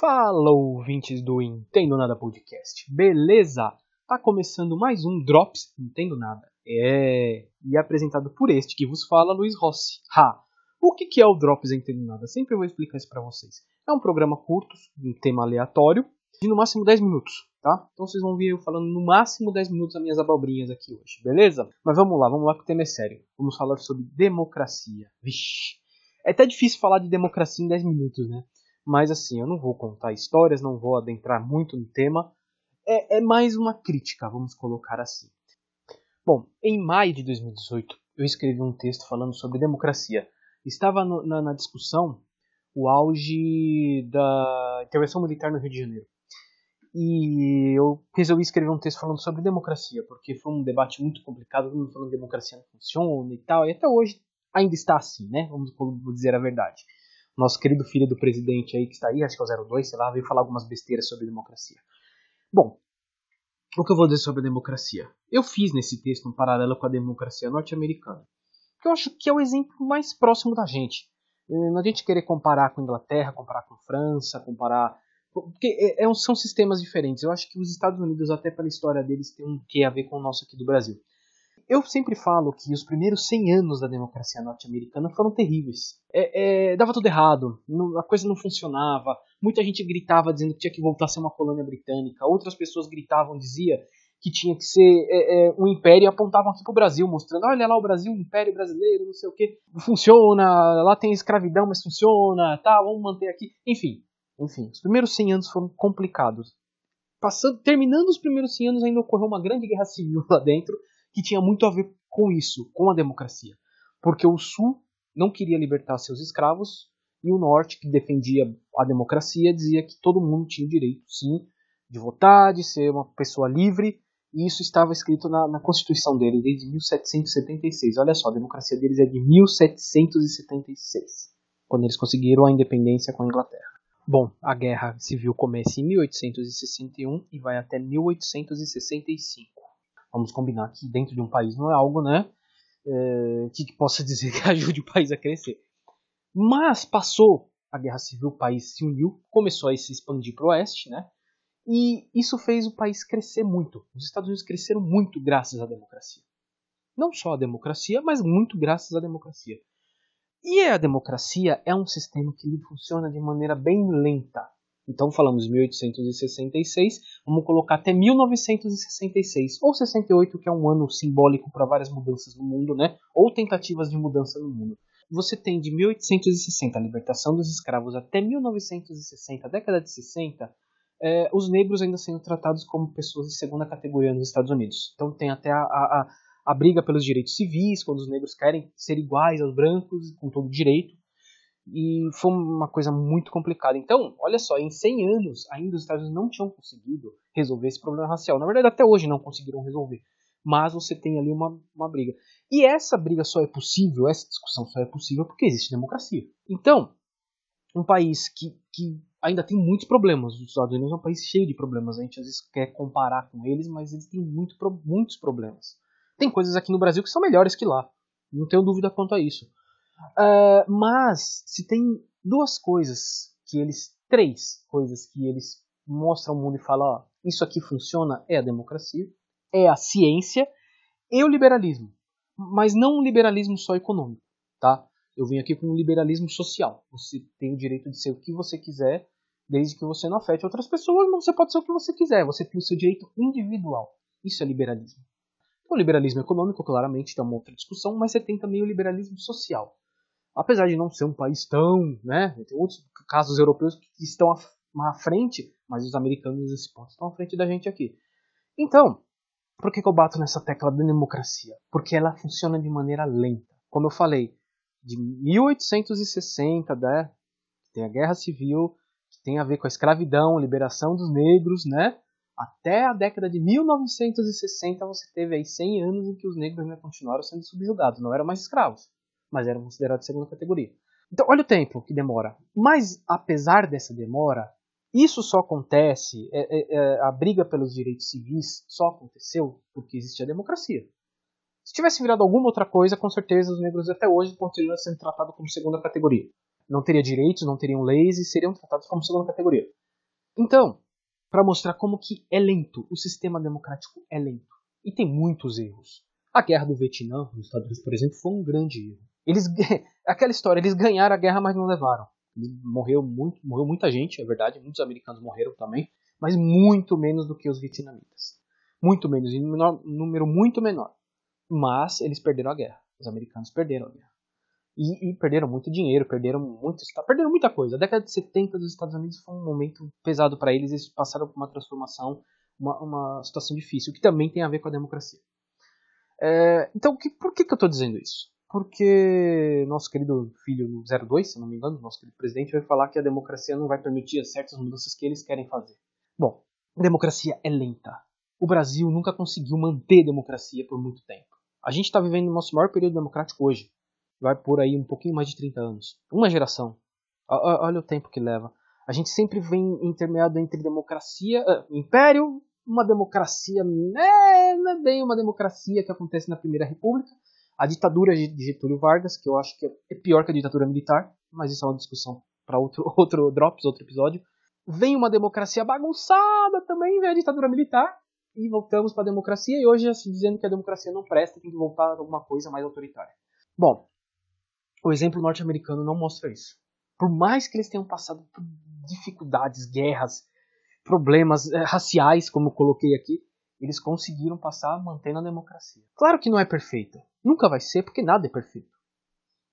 Fala, ouvintes do Entendo Nada Podcast. Beleza? Tá começando mais um Drops Entendo Nada. É, e é apresentado por este que vos fala, Luiz Rossi. Ha! O que, que é o Drops Entendo Nada? Sempre vou explicar isso para vocês. É um programa curto, um tema aleatório, de no máximo 10 minutos, tá? Então vocês vão ver eu falando no máximo 10 minutos as minhas abobrinhas aqui hoje, beleza? Mas vamos lá, vamos lá que o tema é sério. Vamos falar sobre democracia. Vixe! É até difícil falar de democracia em 10 minutos, né? Mas assim, eu não vou contar histórias, não vou adentrar muito no tema. É, é mais uma crítica, vamos colocar assim. Bom, em maio de 2018, eu escrevi um texto falando sobre democracia. Estava no, na, na discussão o auge da intervenção militar no Rio de Janeiro. E eu resolvi escrever um texto falando sobre democracia, porque foi um debate muito complicado, todo mundo falando que democracia não funciona e tal, e até hoje ainda está assim, né? Vamos dizer a verdade nosso querido filho do presidente aí que está aí, acho que é o 02, sei lá, veio falar algumas besteiras sobre democracia. Bom, o que eu vou dizer sobre a democracia? Eu fiz nesse texto um paralelo com a democracia norte-americana, que eu acho que é o exemplo mais próximo da gente. Não a gente querer comparar com a Inglaterra, comparar com a França, comparar. Porque é, é são sistemas diferentes. Eu acho que os Estados Unidos, até pela história deles, tem um que a ver com o nosso aqui do Brasil. Eu sempre falo que os primeiros 100 anos da democracia norte-americana foram terríveis. É, é, dava tudo errado, não, a coisa não funcionava. Muita gente gritava dizendo que tinha que voltar a ser uma colônia britânica. Outras pessoas gritavam, dizia que tinha que ser é, é um império e apontavam aqui para o Brasil, mostrando: olha lá o Brasil, império brasileiro, não sei o que. Funciona, lá tem escravidão, mas funciona, tá, vamos manter aqui. Enfim, enfim, os primeiros 100 anos foram complicados. Passando, terminando os primeiros 100 anos, ainda ocorreu uma grande guerra civil lá dentro que tinha muito a ver com isso, com a democracia. Porque o Sul não queria libertar seus escravos e o Norte, que defendia a democracia, dizia que todo mundo tinha o direito, sim, de votar, de ser uma pessoa livre, e isso estava escrito na, na Constituição deles desde 1776. Olha só, a democracia deles é de 1776, quando eles conseguiram a independência com a Inglaterra. Bom, a guerra civil começa em 1861 e vai até 1865 vamos combinar que dentro de um país não é algo, né, é, que, possa dizer que ajude o país a crescer. Mas passou a guerra civil, o país se uniu, começou a se expandir para o oeste, né, e isso fez o país crescer muito. Os Estados Unidos cresceram muito graças à democracia. Não só a democracia, mas muito graças à democracia. E a democracia é um sistema que funciona de maneira bem lenta. Então falamos 1866, vamos colocar até 1966 ou 68, que é um ano simbólico para várias mudanças no mundo, né? Ou tentativas de mudança no mundo. Você tem de 1860 a libertação dos escravos até 1960, década de 60, é, os negros ainda sendo tratados como pessoas de segunda categoria nos Estados Unidos. Então tem até a, a, a briga pelos direitos civis, quando os negros querem ser iguais aos brancos, com todo direito e foi uma coisa muito complicada. Então, olha só, em 100 anos ainda os Estados Unidos não tinham conseguido resolver esse problema racial. Na verdade, até hoje não conseguiram resolver. Mas você tem ali uma, uma briga. E essa briga só é possível, essa discussão só é possível porque existe democracia. Então, um país que, que ainda tem muitos problemas, os Estados Unidos é um país cheio de problemas. A gente às vezes quer comparar com eles, mas eles têm muito, muitos problemas. Tem coisas aqui no Brasil que são melhores que lá. Não tenho dúvida quanto a isso. Uh, mas se tem duas coisas que eles, três coisas que eles mostram ao mundo e falam, ó, isso aqui funciona, é a democracia, é a ciência e o liberalismo. Mas não um liberalismo só econômico, tá? Eu vim aqui com um liberalismo social. Você tem o direito de ser o que você quiser, desde que você não afete outras pessoas, mas você pode ser o que você quiser. Você tem o seu direito individual. Isso é liberalismo. O liberalismo econômico, claramente, é uma outra discussão, mas você tem também o liberalismo social apesar de não ser um país tão, né, tem outros casos europeus que estão à frente, mas os americanos nesse ponto estão à frente da gente aqui. Então, por que, que eu bato nessa tecla da democracia? Porque ela funciona de maneira lenta. Como eu falei, de 1860, né, tem a guerra civil, que tem a ver com a escravidão, a liberação dos negros, né? Até a década de 1960 você teve aí 100 anos em que os negros ainda continuaram sendo subjugados, não eram mais escravos mas eram considerados de segunda categoria. Então, olha o tempo que demora. Mas, apesar dessa demora, isso só acontece, é, é, é, a briga pelos direitos civis só aconteceu porque existia democracia. Se tivesse virado alguma outra coisa, com certeza os negros até hoje continuariam sendo tratados como segunda categoria. Não teria direitos, não teriam leis e seriam tratados como segunda categoria. Então, para mostrar como que é lento, o sistema democrático é lento. E tem muitos erros. A guerra do Vietnã, nos Estados Unidos, por exemplo, foi um grande erro. Eles, aquela história, eles ganharam a guerra, mas não levaram. Morreu, muito, morreu muita gente, é verdade, muitos americanos morreram também, mas muito menos do que os vietnamitas. Muito menos, em um número muito menor. Mas eles perderam a guerra. Os americanos perderam a guerra. E, e, perderam muito dinheiro, perderam muito, perderam muita coisa. A década de 70 dos Estados Unidos foi um momento pesado para eles, eles passaram por uma transformação, uma, uma situação difícil, que também tem a ver com a democracia. É, então, que, por que, que eu estou dizendo isso? Porque nosso querido filho 02, se não me engano, nosso querido presidente, vai falar que a democracia não vai permitir certas mudanças que eles querem fazer. Bom, a democracia é lenta. O Brasil nunca conseguiu manter democracia por muito tempo. A gente está vivendo o nosso maior período democrático hoje. Vai por aí um pouquinho mais de 30 anos. Uma geração. Olha o tempo que leva. A gente sempre vem intermeado entre democracia, uh, império uma democracia, né, é bem uma democracia que acontece na Primeira República, a ditadura de Getúlio Vargas, que eu acho que é pior que a ditadura militar, mas isso é uma discussão para outro, outro Drops, outro episódio. Vem uma democracia bagunçada também, vem a ditadura militar, e voltamos para a democracia, e hoje assim, dizendo que a democracia não presta, tem que voltar a alguma coisa mais autoritária. Bom, o exemplo norte-americano não mostra isso. Por mais que eles tenham passado por dificuldades, guerras, problemas é, raciais, como eu coloquei aqui, eles conseguiram passar mantendo a democracia. Claro que não é perfeita. Nunca vai ser, porque nada é perfeito.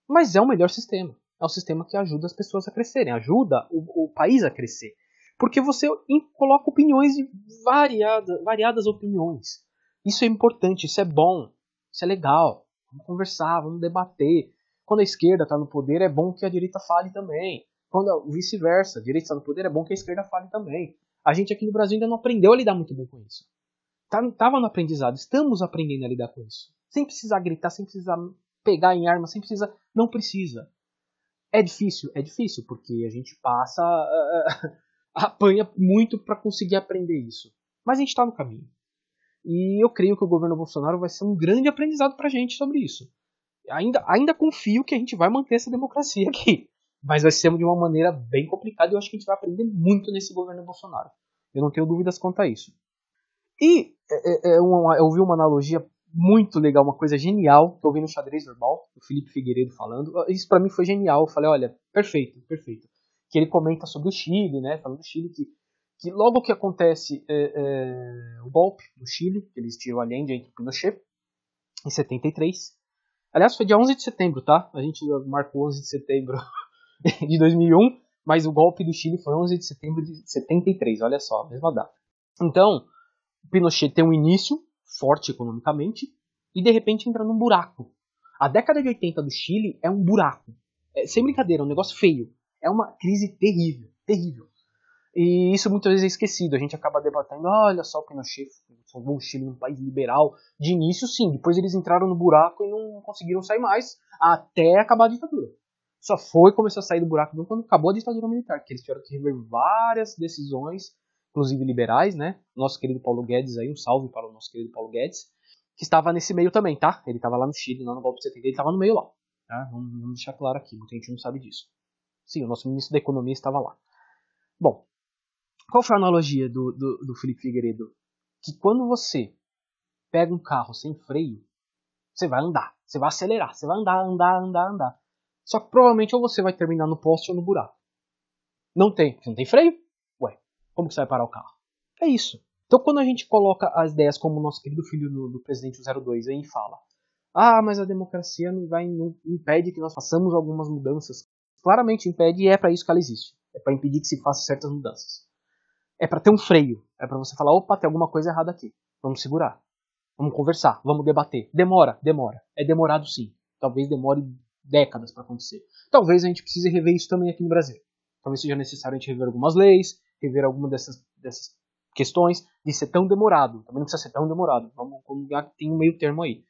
Mas é o melhor sistema. É o sistema que ajuda as pessoas a crescerem, ajuda o, o país a crescer. Porque você coloca opiniões de variada, variadas opiniões. Isso é importante, isso é bom, isso é legal. Vamos conversar, vamos debater. Quando a esquerda está no poder, é bom que a direita fale também. Quando vice-versa, a direita está no poder, é bom que a esquerda fale também. A gente aqui no Brasil ainda não aprendeu a lidar muito bem com isso. Tá, tava no aprendizado, estamos aprendendo a lidar com isso. Sem precisar gritar, sem precisar pegar em arma, sem precisar. Não precisa. É difícil, é difícil, porque a gente passa. Uh, apanha muito para conseguir aprender isso. Mas a gente está no caminho. E eu creio que o governo Bolsonaro vai ser um grande aprendizado para a gente sobre isso. Ainda, ainda confio que a gente vai manter essa democracia aqui mas vai ser de uma maneira bem complicada e eu acho que a gente vai aprender muito nesse governo Bolsonaro. Eu não tenho dúvidas quanto a isso. E é, é, é uma, eu vi uma analogia muito legal, uma coisa genial, eu vi no xadrez verbal, o Felipe Figueiredo falando. Isso para mim foi genial. Eu falei, olha, perfeito, perfeito. Que ele comenta sobre o Chile, né? Falando do Chile, que, que logo que acontece é, é, o golpe do Chile, eles tiram Allende entre Pinochet, em 73. Aliás, foi dia 11 de setembro, tá? A gente marcou 11 de setembro de 2001, mas o golpe do Chile foi 11 de setembro de 73, olha só, mesma data. Então, Pinochet tem um início forte economicamente e de repente entra num buraco. A década de 80 do Chile é um buraco. É, sem brincadeira, é um negócio feio. É uma crise terrível, terrível. E isso muitas vezes é esquecido. A gente acaba debatendo, olha só o Pinochet salvou o Chile um país liberal. De início, sim. Depois eles entraram no buraco e não conseguiram sair mais até acabar a ditadura só foi começar a sair do buraco quando acabou a ditadura militar, que eles tiveram que rever várias decisões, inclusive liberais, né? Nosso querido Paulo Guedes aí, um salve para o nosso querido Paulo Guedes, que estava nesse meio também, tá? Ele estava lá no Chile, lá no golpe de 70, ele estava no meio lá. Tá? Vamos, vamos deixar claro aqui, muita gente não sabe disso. Sim, o nosso ministro da Economia estava lá. Bom, qual foi a analogia do, do, do Felipe Figueiredo? Que quando você pega um carro sem freio, você vai andar, você vai acelerar, você vai andar, andar, andar, andar. Só que provavelmente ou você vai terminar no poste ou no buraco. Não tem. Não tem freio? Como que você vai parar o carro? É isso. Então quando a gente coloca as ideias como o nosso querido filho do, do presidente 02 aí fala, ah, mas a democracia não vai não impede que nós façamos algumas mudanças. Claramente impede e é para isso que ela existe. É para impedir que se façam certas mudanças. É para ter um freio. É para você falar, opa, tem alguma coisa errada aqui. Vamos segurar. Vamos conversar, vamos debater. Demora, demora. É demorado sim. Talvez demore décadas para acontecer. Talvez a gente precise rever isso também aqui no Brasil. Talvez seja necessário a gente rever algumas leis, rever alguma dessas, dessas questões de ser tão demorado. Também não precisa ser tão demorado. Vamos tem um meio termo aí.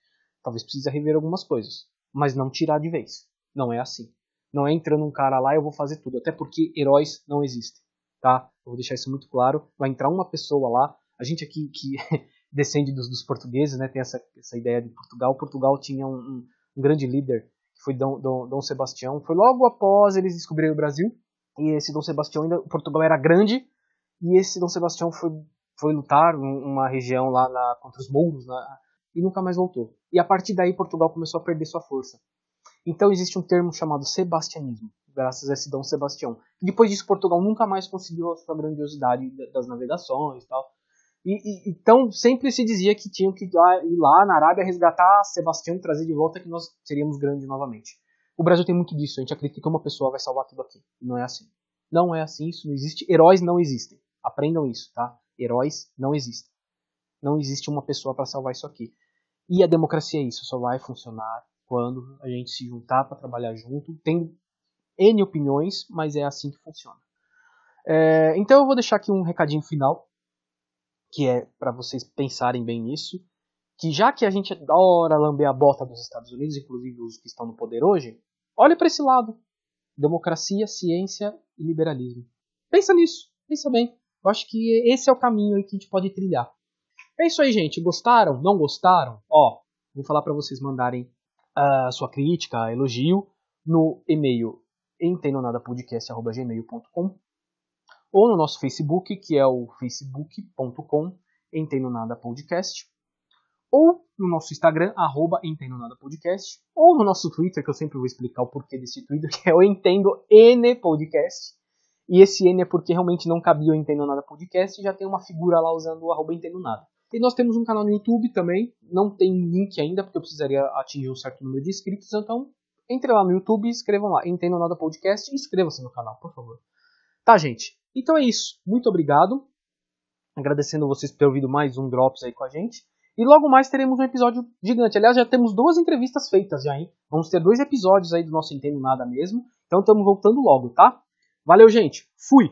Talvez precise rever algumas coisas, mas não tirar de vez. Não é assim. Não é entrando um cara lá eu vou fazer tudo, até porque heróis não existem, tá? Eu vou deixar isso muito claro. Vai entrar uma pessoa lá. A gente aqui que descende dos, dos portugueses, né? Tem essa, essa ideia de Portugal. Portugal tinha um, um, um grande líder que foi Dom, Dom, Dom Sebastião. Foi logo após eles descobrirem o Brasil. E esse Dom Sebastião ainda, Portugal era grande e esse Dom Sebastião foi, foi lutar uma região lá na, contra os mouros né, e nunca mais voltou. E a partir daí Portugal começou a perder sua força. Então existe um termo chamado sebastianismo, graças a esse Dom Sebastião. Depois disso Portugal nunca mais conseguiu a sua grandiosidade das navegações e tal. E, e, então sempre se dizia que tinham que ir lá, na Arábia resgatar Sebastião e trazer de volta que nós seríamos grandes novamente. O Brasil tem muito disso, a gente acredita que uma pessoa vai salvar tudo aqui. Não é assim. Não é assim, isso não existe. Heróis não existem. Aprendam isso, tá? Heróis não existem. Não existe uma pessoa para salvar isso aqui. E a democracia é isso, só vai funcionar quando a gente se juntar para trabalhar junto. Tem N opiniões, mas é assim que funciona. É, então eu vou deixar aqui um recadinho final que é para vocês pensarem bem nisso, que já que a gente adora lamber a bota dos Estados Unidos, inclusive os que estão no poder hoje, olhe para esse lado. Democracia, ciência e liberalismo. Pensa nisso, pensa bem. Eu acho que esse é o caminho aí que a gente pode trilhar. É isso aí, gente. Gostaram? Não gostaram? Ó, vou falar para vocês mandarem a sua crítica, elogio no e-mail entendonadapodcast.gmail.com ou no nosso Facebook, que é o facebook.com Entendo Nada Podcast, ou no nosso Instagram, arroba Entendo Nada Podcast, ou no nosso Twitter, que eu sempre vou explicar o porquê desse Twitter, que é o Entendo N Podcast. E esse N é porque realmente não cabia o Entendo Nada Podcast e já tem uma figura lá usando o arroba Entendo Nada. E nós temos um canal no YouTube também, não tem link ainda, porque eu precisaria atingir um certo número de inscritos, então entre lá no YouTube e escrevam lá, Entendo Nada Podcast e inscrevam-se no canal, por favor. Tá, gente? Então é isso. Muito obrigado. Agradecendo vocês por ter ouvido mais um Drops aí com a gente. E logo mais teremos um episódio gigante. Aliás, já temos duas entrevistas feitas já, hein? Vamos ter dois episódios aí do nosso Entendo Nada mesmo. Então estamos voltando logo, tá? Valeu, gente. Fui!